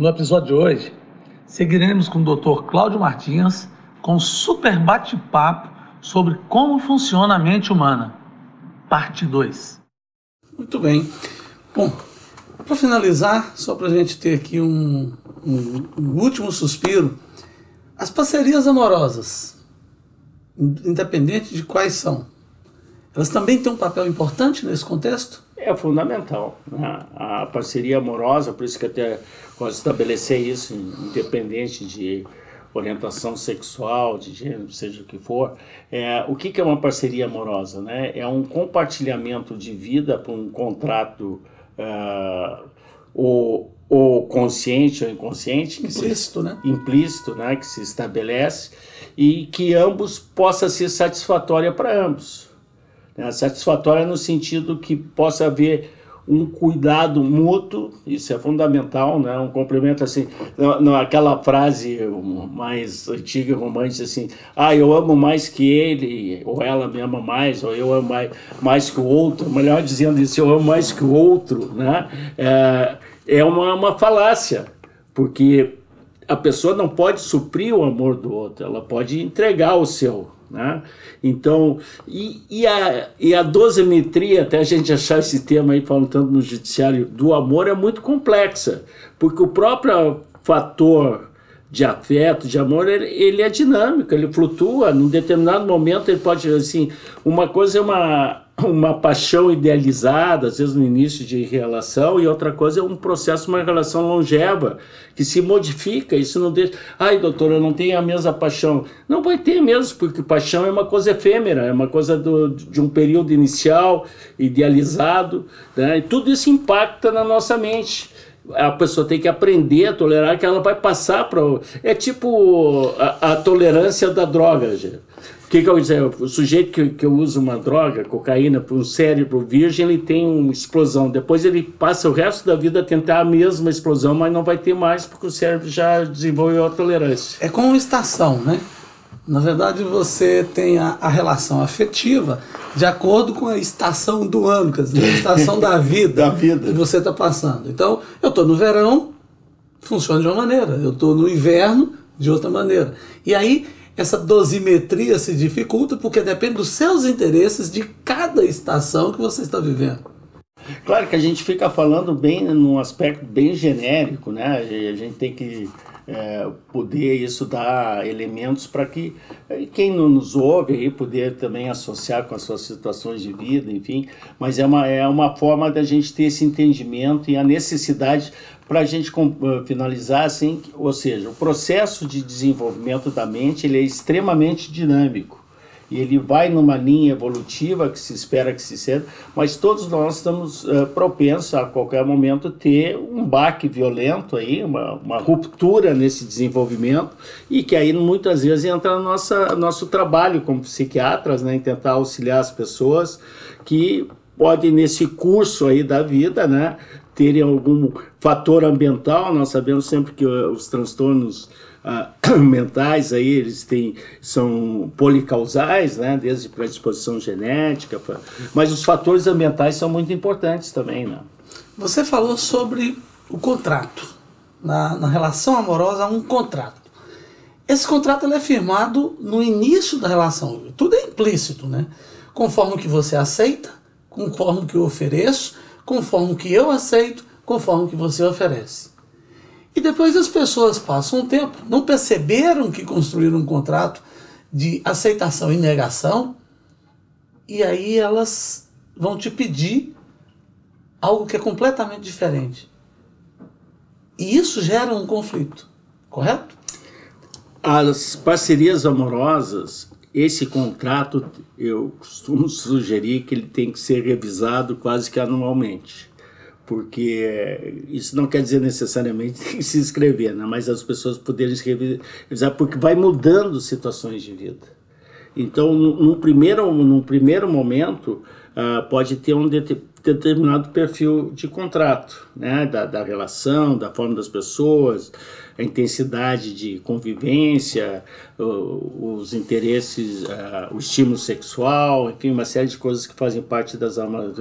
No episódio de hoje, seguiremos com o Dr. Cláudio Martins com um super bate-papo sobre como funciona a mente humana. Parte 2. Muito bem. Bom, para finalizar, só para a gente ter aqui um, um, um último suspiro, as parcerias amorosas, independente de quais são, elas também têm um papel importante nesse contexto? É fundamental. Né? A parceria amorosa, por isso que até gosto de estabelecer isso, independente de orientação sexual, de gênero, seja o que for. É, o que, que é uma parceria amorosa? Né? É um compartilhamento de vida por um contrato uh, ou, ou consciente ou inconsciente. Implícito, se, né? Implícito, né? Que se estabelece e que ambos possa ser satisfatória para ambos. Né? Satisfatória no sentido que possa haver um cuidado mútuo, isso é fundamental, né? Um complemento assim, aquela frase mais antiga, romântica assim, ah, eu amo mais que ele, ou ela me ama mais, ou eu amo mais, mais que o outro, melhor dizendo isso, eu amo mais que o outro, né? É, é uma, uma falácia, porque a pessoa não pode suprir o amor do outro, ela pode entregar o seu, né? Então, e, e, a, e a dosimetria, até a gente achar esse tema aí, falando tanto no judiciário, do amor é muito complexa, porque o próprio fator de afeto, de amor, ele, ele é dinâmico, ele flutua, num determinado momento ele pode, assim, uma coisa é uma uma paixão idealizada, às vezes no início de relação, e outra coisa é um processo, uma relação longeva, que se modifica, isso não deixa, ai doutor, eu não tenho a mesma paixão. Não vai ter mesmo, porque paixão é uma coisa efêmera, é uma coisa do, de um período inicial, idealizado, né? e tudo isso impacta na nossa mente a pessoa tem que aprender a tolerar que ela vai passar para. É tipo a, a, tolerância da droga, gente que, que eu dizer? O sujeito que, que usa uma droga, cocaína, para um cérebro virgem, ele tem uma explosão. Depois ele passa o resto da vida a tentar a mesma explosão, mas não vai ter mais porque o cérebro já desenvolveu a tolerância. É como estação, né? Na verdade, você tem a, a, relação afetiva de acordo com a estação do ano, quer dizer, a estação da vida, da vida. que você está passando. Então, eu estou no verão, funciona de uma maneira. Eu estou no inverno, de outra maneira. E aí essa dosimetria se dificulta porque depende dos seus interesses de cada estação que você está vivendo. Claro que a gente fica falando bem num aspecto bem genérico, né? A gente tem que é, poder isso dar elementos para que é, quem não nos ouve aí poder também associar com as suas situações de vida, enfim. Mas é uma, é uma forma da gente ter esse entendimento e a necessidade para a gente uh, finalizar, assim, ou seja, o processo de desenvolvimento da mente ele é extremamente dinâmico e ele vai numa linha evolutiva que se espera que se seja, mas todos nós estamos uh, propensos a qualquer momento ter um baque violento aí, uma, uma ruptura nesse desenvolvimento e que aí muitas vezes entra no nossa, nosso trabalho como psiquiatras, né, em tentar auxiliar as pessoas que podem nesse curso aí da vida, né, terem algum fator ambiental. Nós sabemos sempre que os transtornos ah, mentais aí eles têm são policausais, né, desde predisposição genética, mas os fatores ambientais são muito importantes também, né? Você falou sobre o contrato. Na, na relação amorosa um contrato. Esse contrato é firmado no início da relação. Tudo é implícito, né? Conforme que você aceita, conforme que eu ofereço, conforme o que eu aceito, conforme o que você oferece. E depois as pessoas passam um tempo, não perceberam que construíram um contrato de aceitação e negação, e aí elas vão te pedir algo que é completamente diferente. E isso gera um conflito, correto? As parcerias amorosas, esse contrato, eu costumo sugerir que ele tem que ser revisado quase que anualmente porque isso não quer dizer necessariamente se inscrever, né? mas as pessoas poderem revisar, porque vai mudando situações de vida. Então, num primeiro, num primeiro momento, uh, pode ter um determinado perfil de contrato, né? da, da relação, da forma das pessoas, a intensidade de convivência, os interesses, o estímulo sexual, enfim, uma série de coisas que fazem parte das almas.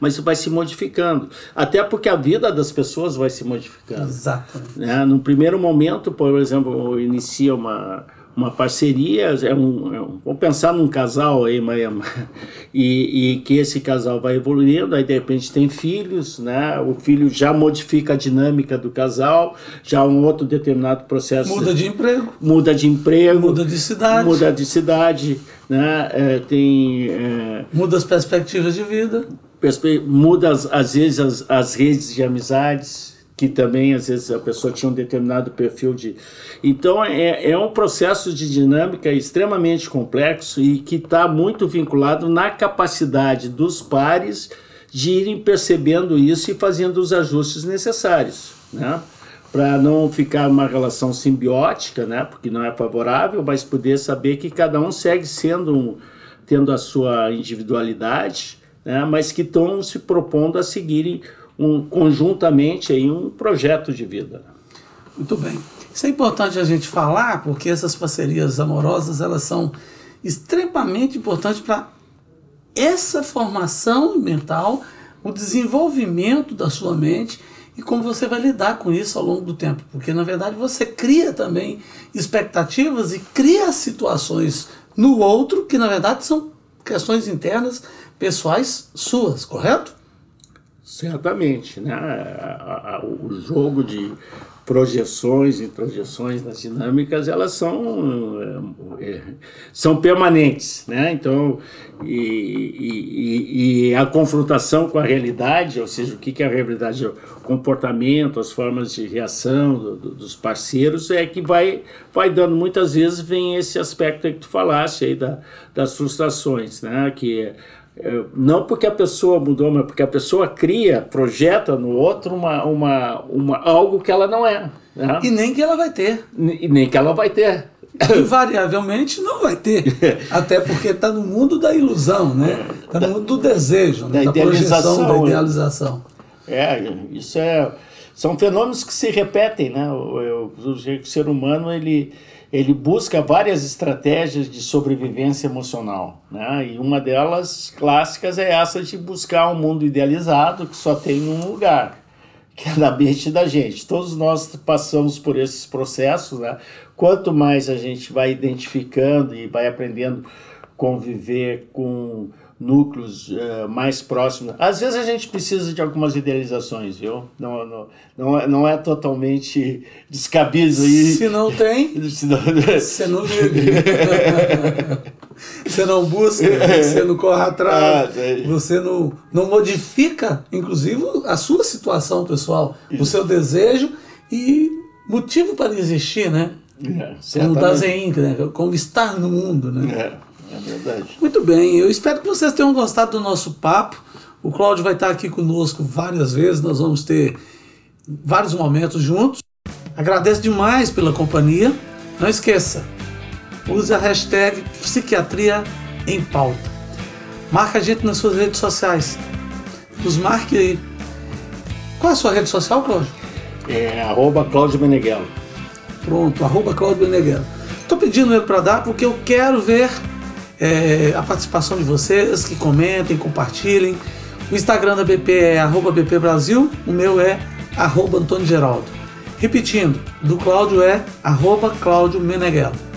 Mas isso vai se modificando, até porque a vida das pessoas vai se modificando. Exato. Né? No primeiro momento, por exemplo, inicia uma uma parceria, é um, é um, vamos pensar num casal aí, e, e que esse casal vai evoluindo, aí de repente tem filhos, né? O filho já modifica a dinâmica do casal, já um outro determinado processo. Muda de emprego. Muda de emprego. Muda de cidade. Muda de cidade, né? É, tem. É, muda as perspectivas de vida. Perspe muda às vezes as, as redes de amizades que também às vezes a pessoa tinha um determinado perfil de. Então é, é um processo de dinâmica extremamente complexo e que está muito vinculado na capacidade dos pares de irem percebendo isso e fazendo os ajustes necessários, né? Para não ficar uma relação simbiótica, né? Porque não é favorável, mas poder saber que cada um segue sendo um, tendo a sua individualidade, né? Mas que estão se propondo a seguirem um, conjuntamente aí um projeto de vida. Muito bem. Isso é importante a gente falar, porque essas parcerias amorosas elas são extremamente importantes para essa formação mental, o desenvolvimento da sua mente e como você vai lidar com isso ao longo do tempo. Porque, na verdade, você cria também expectativas e cria situações no outro que, na verdade, são questões internas, pessoais suas, correto? Certamente, né? o jogo de projeções e projeções nas dinâmicas elas são é, é, são permanentes né? Então e, e, e, a confrontação com a realidade ou seja o que é a realidade o comportamento as formas de reação do, do, dos parceiros é que vai vai dando. Muitas vezes vem esse aspecto que tu falaste aí da, das frustrações né? Que é, não porque a pessoa mudou, mas porque a pessoa cria, projeta no outro uma, uma, uma, algo que ela não é. Né? E nem que ela vai ter. E nem que ela vai ter. Invariavelmente não vai ter. Até porque está no mundo da ilusão, né? Está no mundo do desejo, né? da, da projeção, da idealização. É, isso é. São fenômenos que se repetem, né? O, o, o ser humano, ele ele busca várias estratégias de sobrevivência emocional, né? E uma delas clássicas é essa de buscar um mundo idealizado que só tem um lugar, que é na mente da gente. Todos nós passamos por esses processos, né? Quanto mais a gente vai identificando e vai aprendendo conviver com núcleos uh, mais próximos. Às vezes a gente precisa de algumas idealizações, viu? Não, não, não, é, não é totalmente descabido aí. Se não tem, você não vive. você não busca, você não corre atrás, ah, você não, não modifica, inclusive, a sua situação pessoal, Isso. o seu desejo e motivo para existir, né? É, como Dasein, né? como estar no mundo, né? É. É verdade. Muito bem, eu espero que vocês tenham gostado do nosso papo. O Cláudio vai estar aqui conosco várias vezes, nós vamos ter vários momentos juntos. Agradeço demais pela companhia. Não esqueça, use a hashtag Psiquiatria em Pauta. Marca a gente nas suas redes sociais. Nos marque aí. Qual é a sua rede social, Cláudio? É arroba Cláudio Meneghello. Pronto, arroba Cláudio Meneghello. Estou pedindo ele para dar porque eu quero ver é, a participação de vocês, que comentem, compartilhem. O Instagram da BP é arroba BP Brasil, o meu é arroba Antônio Geraldo. Repetindo, do Cláudio é arroba Cláudio Meneghello.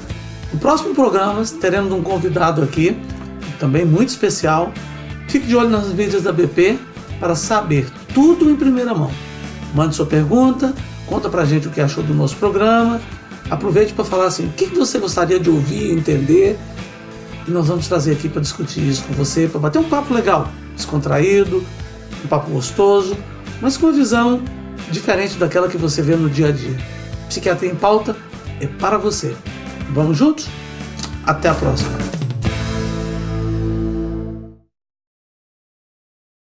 No próximo programa teremos um convidado aqui, também muito especial. Fique de olho nas mídias da BP para saber tudo em primeira mão. Mande sua pergunta, conta pra gente o que achou do nosso programa. Aproveite para falar assim, o que você gostaria de ouvir, entender e nós vamos trazer aqui para discutir isso com você, para bater um papo legal, descontraído, um papo gostoso, mas com uma visão diferente daquela que você vê no dia a dia. Psiquiatria em Pauta é para você. Vamos juntos? Até a próxima!